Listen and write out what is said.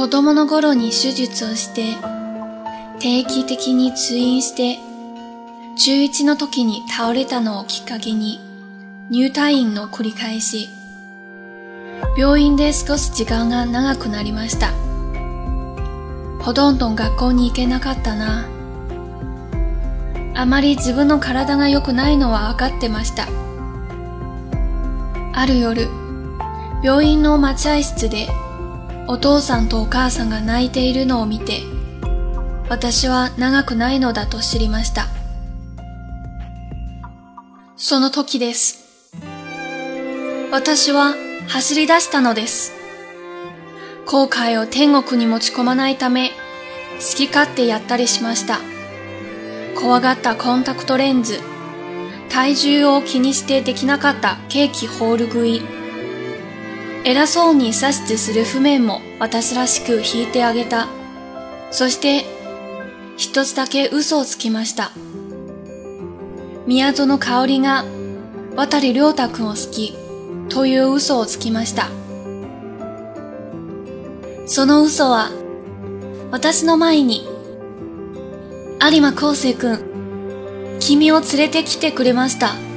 子供の頃に手術をして、定期的に通院して、中1の時に倒れたのをきっかけに、入退院の繰り返し、病院で過ごす時間が長くなりました。ほとんど学校に行けなかったな。あまり自分の体が良くないのは分かってました。ある夜、病院の待合室でお父さんとお母さんが泣いているのを見て、私は長くないのだと知りました。その時です。私は走り出したのです。後悔を天国に持ち込まないため、好き勝手やったりしました。怖がったコンタクトレンズ、体重を気にしてできなかったケーキホール食い、偉そうに指図する譜面も私らしく弾いてあげた。そして、一つだけ嘘をつきました。宮園香織が渡り良太くんを好きという嘘をつきました。その嘘は私の前に有馬康生くん、君を連れてきてくれました。